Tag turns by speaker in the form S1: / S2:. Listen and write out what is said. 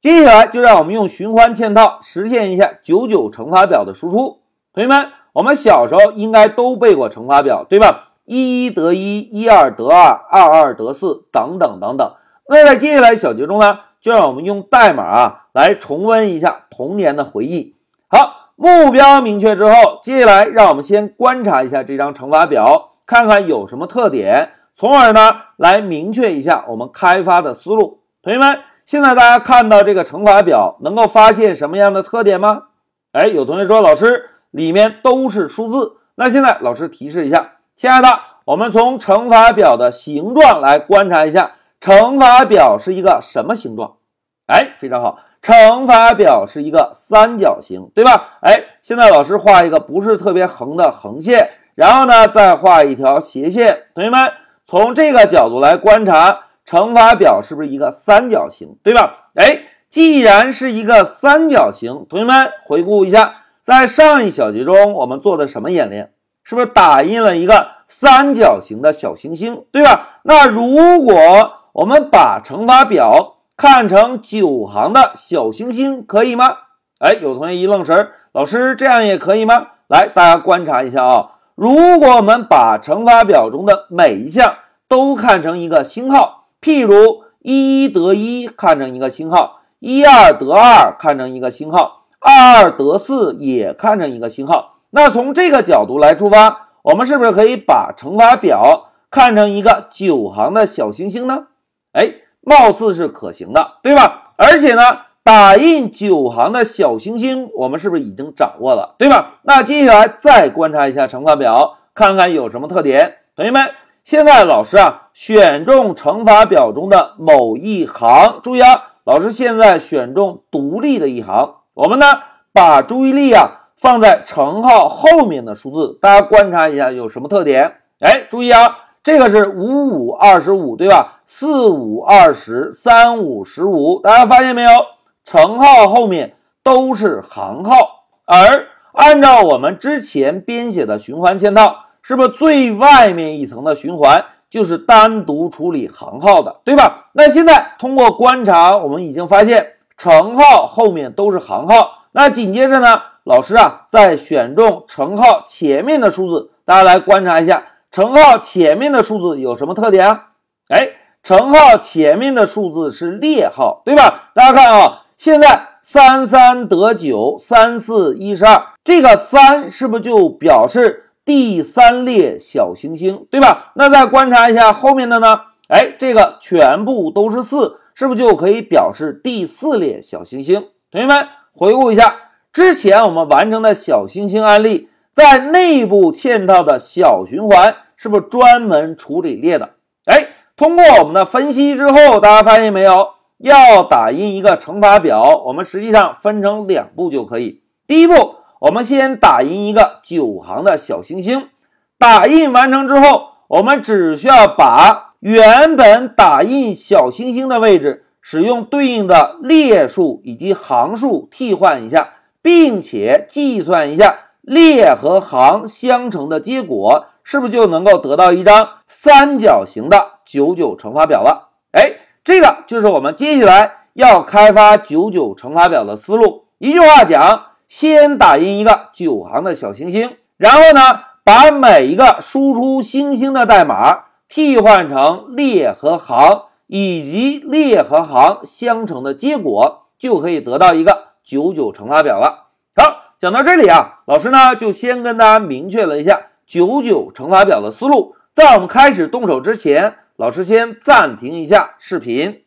S1: 接下来就让我们用循环嵌套实现一下九九乘法表的输出。同学们，我们小时候应该都背过乘法表，对吧？一一得一，一二得二，二二得四，等等等等。那在接下来小节中呢，就让我们用代码啊来重温一下童年的回忆。好，目标明确之后，接下来让我们先观察一下这张乘法表，看看有什么特点，从而呢来明确一下我们开发的思路。同学们。现在大家看到这个乘法表，能够发现什么样的特点吗？哎，有同学说，老师里面都是数字。那现在老师提示一下，亲爱的，我们从乘法表的形状来观察一下，乘法表是一个什么形状？哎，非常好，乘法表是一个三角形，对吧？哎，现在老师画一个不是特别横的横线，然后呢，再画一条斜线。同学们，从这个角度来观察。乘法表是不是一个三角形，对吧？哎，既然是一个三角形，同学们回顾一下，在上一小节中我们做的什么演练？是不是打印了一个三角形的小星星，对吧？那如果我们把乘法表看成九行的小星星，可以吗？哎，有同学一愣神，老师这样也可以吗？来，大家观察一下啊，如果我们把乘法表中的每一项都看成一个星号。譬如一一得一看成一个星号，一二得二看成一个星号，二二得四也看成一个星号。那从这个角度来出发，我们是不是可以把乘法表看成一个九行的小星星呢？哎，貌似是可行的，对吧？而且呢，打印九行的小星星，我们是不是已经掌握了，对吧？那接下来再观察一下乘法表，看看有什么特点，同学们。现在老师啊，选中乘法表中的某一行，注意啊，老师现在选中独立的一行。我们呢，把注意力啊放在乘号后面的数字，大家观察一下有什么特点？哎，注意啊，这个是五五二十五，对吧？四五二十，三五十五，大家发现没有？乘号后面都是行号，而按照我们之前编写的循环嵌套。是不是最外面一层的循环就是单独处理行号的，对吧？那现在通过观察，我们已经发现乘号后面都是行号。那紧接着呢，老师啊，再选中乘号前面的数字，大家来观察一下，乘号前面的数字有什么特点啊？哎，乘号前面的数字是列号，对吧？大家看啊，现在三三得九，三四一十二，这个三是不是就表示？第三列小星星，对吧？那再观察一下后面的呢？哎，这个全部都是四，是不是就可以表示第四列小星星？同学们回顾一下之前我们完成的小星星案例，在内部嵌套的小循环是不是专门处理列的？哎，通过我们的分析之后，大家发现没有？要打印一个乘法表，我们实际上分成两步就可以。第一步。我们先打印一个九行的小星星，打印完成之后，我们只需要把原本打印小星星的位置，使用对应的列数以及行数替换一下，并且计算一下列和行相乘的结果，是不是就能够得到一张三角形的九九乘法表了？哎，这个就是我们接下来要开发九九乘法表的思路。一句话讲。先打印一个九行的小星星，然后呢，把每一个输出星星的代码替换成列和行以及列和行相乘的结果，就可以得到一个九九乘法表了。好，讲到这里啊，老师呢就先跟大家明确了一下九九乘法表的思路。在我们开始动手之前，老师先暂停一下视频。